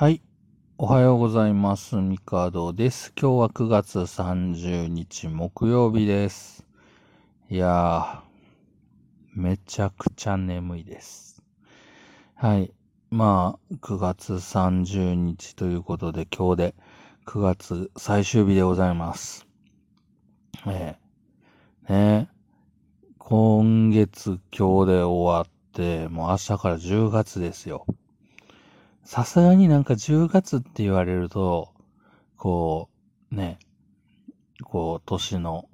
はい。おはようございます。ミカドです。今日は9月30日木曜日です。いやー、めちゃくちゃ眠いです。はい。まあ、9月30日ということで、今日で9月最終日でございます。ええね今月今日で終わって、もう明日から10月ですよ。さすがになんか10月って言われると、こう、ね、こう、年の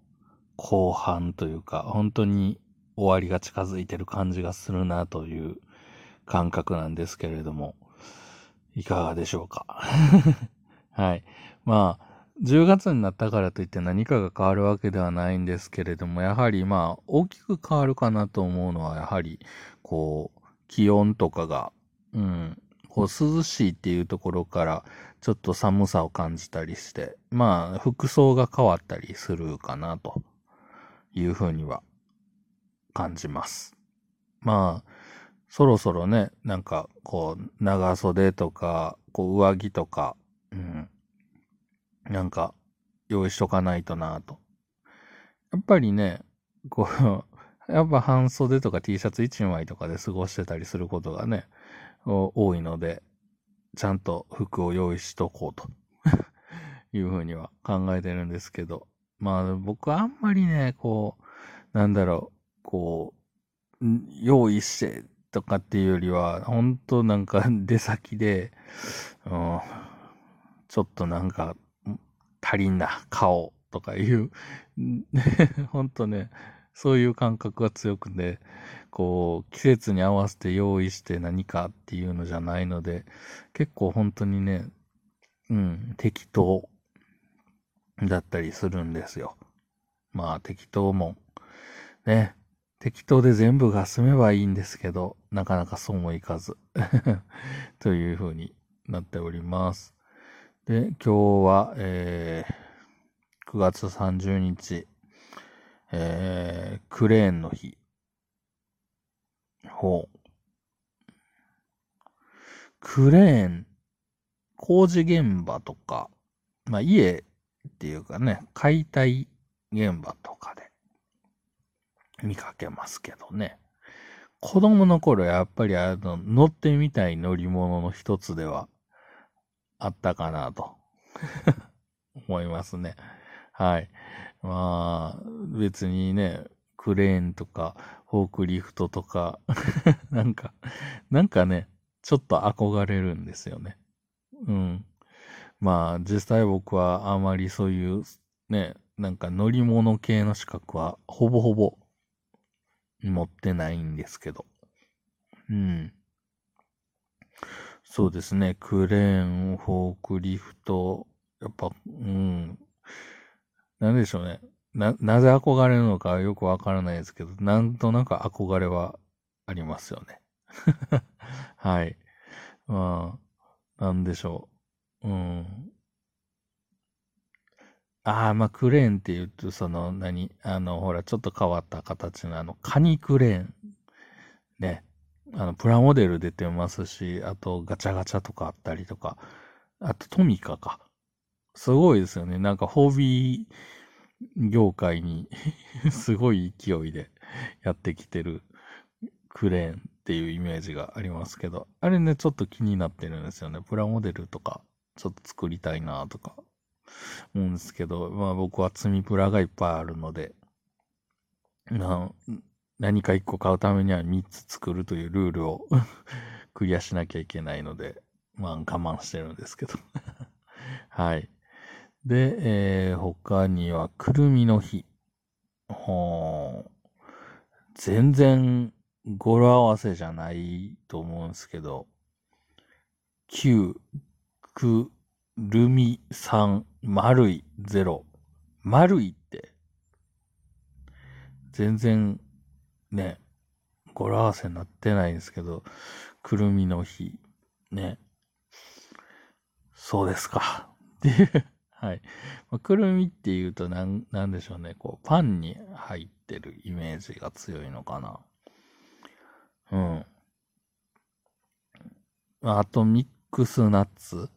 後半というか、本当に終わりが近づいてる感じがするなという感覚なんですけれども、いかがでしょうか？はい。まあ、10月になったからといって何かが変わるわけではないんですけれども、やはりまあ、大きく変わるかなと思うのは、やはり、こう、気温とかが、うん、涼しいっていうところからちょっと寒さを感じたりして、まあ服装が変わったりするかなというふうには感じます。まあ、そろそろね、なんかこう長袖とか、こう上着とか、うん、なんか用意しとかないとなと。やっぱりね、こう、やっぱ半袖とか T シャツ1枚とかで過ごしてたりすることがね、多いので、ちゃんと服を用意しとこうと。いうふうには考えてるんですけど、まあ僕はあんまりね、こう、なんだろう、こう、用意してとかっていうよりは、本当なんか出先で、うん、ちょっとなんか足りんな、顔とかいう、本当ね、そういう感覚が強くて、こう、季節に合わせて用意して何かっていうのじゃないので、結構本当にね、うん、適当だったりするんですよ。まあ適当も、ね、適当で全部が済めばいいんですけど、なかなかそうもいかず、という風になっております。で、今日は、えー、9月30日、えー、クレーンの日。ほう。クレーン、工事現場とか、まあ家っていうかね、解体現場とかで見かけますけどね。子供の頃やっぱりあの乗ってみたい乗り物の一つではあったかなと 思いますね。はい。まあ、別にね、クレーンとか、フォークリフトとか、なんか、なんかね、ちょっと憧れるんですよね。うん。まあ、実際僕はあまりそういう、ね、なんか乗り物系の資格は、ほぼほぼ、持ってないんですけど。うん。そうですね、クレーン、フォークリフト、やっぱ、うん、なんでしょうね。な、なぜ憧れるのかよくわからないですけど、なんとなく憧れはありますよね。はい。まあ、なんでしょう。うん。ああ、まあ、クレーンって言うと、その、何？あの、ほら、ちょっと変わった形の、あの、カニクレーン。ね。あの、プラモデル出てますし、あと、ガチャガチャとかあったりとか、あと、トミカか。すごいですよね。なんか、ホビー業界に すごい勢いでやってきてるクレーンっていうイメージがありますけど、あれね、ちょっと気になってるんですよね。プラモデルとか、ちょっと作りたいなとか、思うんですけど、まあ僕は積みプラがいっぱいあるので、な何か一個買うためには3つ作るというルールを クリアしなきゃいけないので、まあ我慢してるんですけど。はい。で、えー、他には、くるみの日。ほー。全然語呂合わせじゃないと思うんですけど、9、くるみ3、丸い0。丸いって、全然ね、語呂合わせになってないんですけど、くるみの日、ね。そうですか。っていう。はい。まあ、くるみっていうとなん、なんでしょうね。こう、パンに入ってるイメージが強いのかな。うん。あと、ミックスナッツ。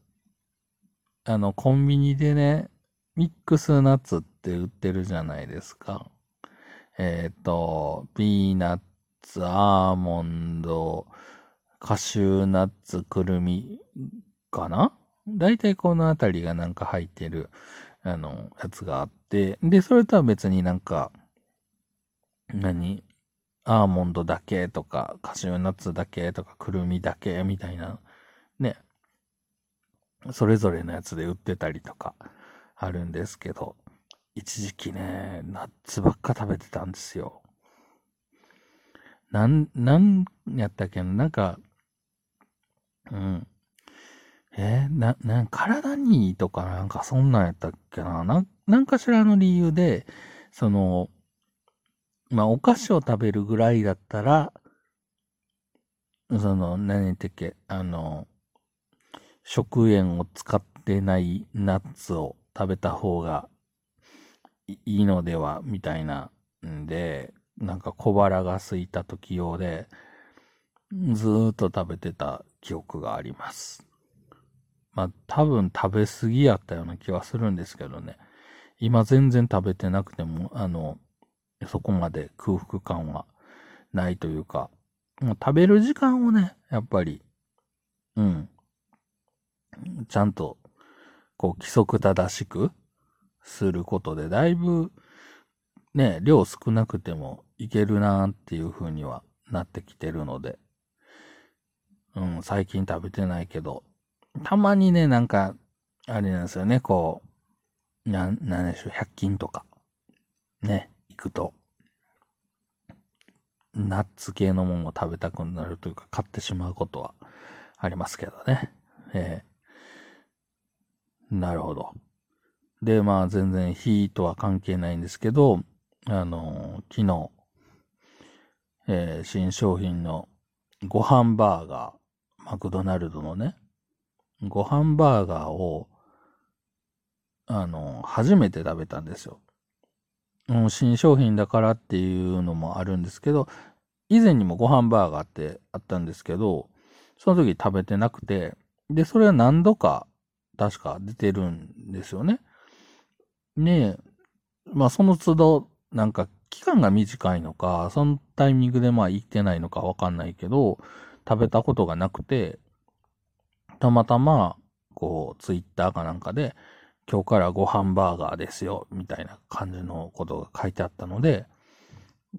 あの、コンビニでね、ミックスナッツって売ってるじゃないですか。えっ、ー、と、ピーナッツ、アーモンド、カシューナッツ、くるみかな大体このあたりがなんか入ってる、あの、やつがあって、で、それとは別になんか、何？アーモンドだけとか、カシューナッツだけとか、くるみだけみたいな、ね。それぞれのやつで売ってたりとかあるんですけど、一時期ね、ナッツばっか食べてたんですよ。なん、なんやったっけ、な？んか、うん。えー、な、な、体にいいとかなんかそんなんやったっけな？な、なんかしらの理由で、その、まあ、お菓子を食べるぐらいだったら、その、何言ってっけ、あの、食塩を使ってないナッツを食べた方がいいのでは、みたいなんで、なんか小腹が空いた時用で、ずーっと食べてた記憶があります。まあ多分食べ過ぎやったような気はするんですけどね。今全然食べてなくても、あの、そこまで空腹感はないというか、もう食べる時間をね、やっぱり、うん、ちゃんと、こう、規則正しくすることで、だいぶ、ね、量少なくてもいけるなーっていう風にはなってきてるので、うん、最近食べてないけど、たまにね、なんか、あれなんですよね、こう、な、なんでしょう、100均とか、ね、行くと、ナッツ系のものを食べたくなるというか、買ってしまうことはありますけどね。えー、なるほど。で、まあ全然火とは関係ないんですけど、あのー、昨日、えー、新商品のご飯バーガー、マクドナルドのね、ご飯バーガーを、あの、初めて食べたんですよ。新商品だからっていうのもあるんですけど、以前にもご飯バーガーってあったんですけど、その時食べてなくて、で、それは何度か確か出てるんですよね。ねえ、まあその都度、なんか期間が短いのか、そのタイミングでまあ行ってないのかわかんないけど、食べたことがなくて、たまたま、こう、ツイッターかなんかで、今日からご飯バーガーですよ、みたいな感じのことが書いてあったので、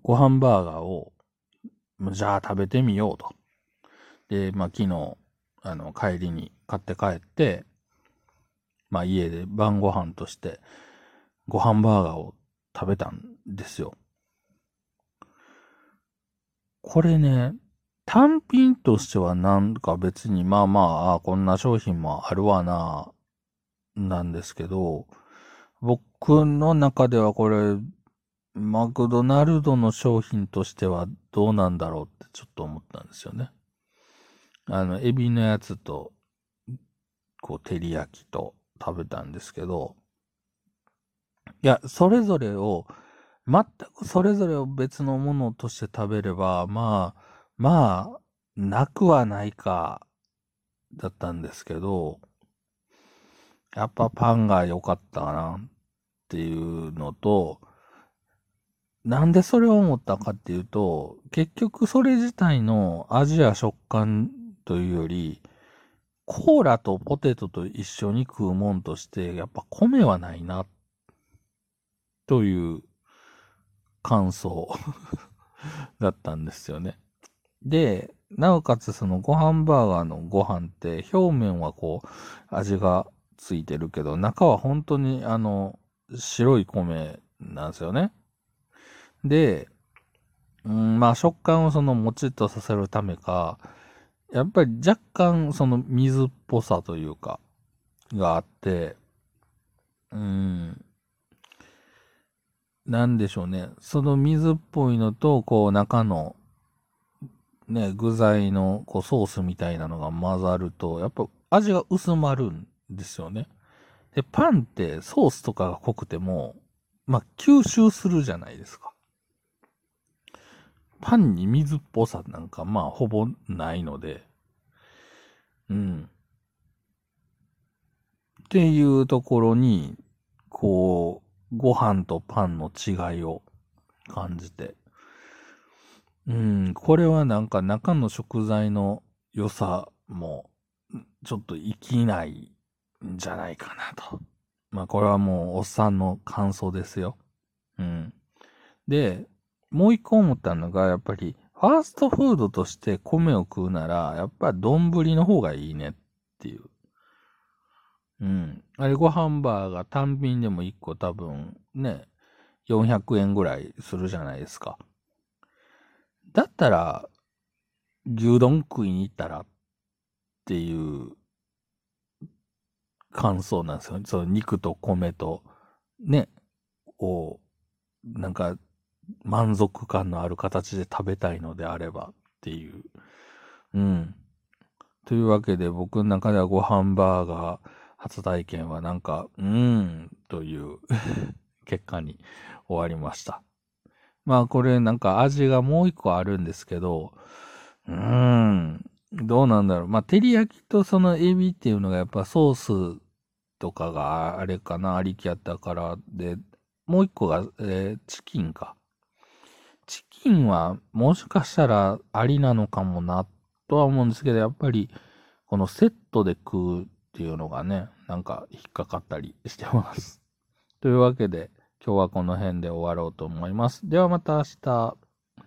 ご飯バーガーを、じゃあ食べてみようと。で、まあ昨日、あの、帰りに買って帰って、まあ家で晩ご飯として、ご飯バーガーを食べたんですよ。これね、単品としてはなんか別にまあまあ、こんな商品もあるわな、なんですけど、僕の中ではこれ、マクドナルドの商品としてはどうなんだろうってちょっと思ったんですよね。あの、エビのやつと、こう、照り焼きと食べたんですけど、いや、それぞれを、全くそれぞれを別のものとして食べれば、まあ、まあ、なくはないか、だったんですけど、やっぱパンが良かったかなっていうのと、なんでそれを思ったかっていうと、結局それ自体の味や食感というより、コーラとポテトと一緒に食うもんとして、やっぱ米はないな、という感想 だったんですよね。で、なおかつそのご飯バーガーのご飯って表面はこう味がついてるけど、中は本当にあの、白い米なんですよね。で、うん、まあ食感をそのもちっとさせるためか、やっぱり若干その水っぽさというか、があって、うん、なんでしょうね。その水っぽいのと、こう中の、ね、具材のこうソースみたいなのが混ざると、やっぱ味が薄まるんですよね。で、パンってソースとかが濃くても、まあ、吸収するじゃないですか。パンに水っぽさなんか、まあ、ほぼないので、うん。っていうところに、こう、ご飯とパンの違いを感じて。うん、これはなんか中の食材の良さも、ちょっと生きないんじゃないかなと。まあこれはもうおっさんの感想ですよ。うん。で、もう一個思ったのが、やっぱり、ファーストフードとして米を食うなら、やっぱ丼の方がいいねっていう。うん。あれ、ご飯バーが単品でも1個多分ね、400円ぐらいするじゃないですか。だったら、牛丼食いに行ったらっていう感想なんですよ。その肉と米と、ね、を、なんか、満足感のある形で食べたいのであればっていう。うん。というわけで僕の中ではご飯バーガー初体験はなんか、うーん、という 結果に終わりました。まあこれなんか味がもう一個あるんですけど、うーん、どうなんだろう。まあ照り焼きとそのエビっていうのがやっぱソースとかがあれかな、ありきやったからで、もう一個が、えー、チキンか。チキンはもしかしたらありなのかもな、とは思うんですけど、やっぱりこのセットで食うっていうのがね、なんか引っかかったりしてます。というわけで、今日はこの辺で終わろうと思います。ではまた明日。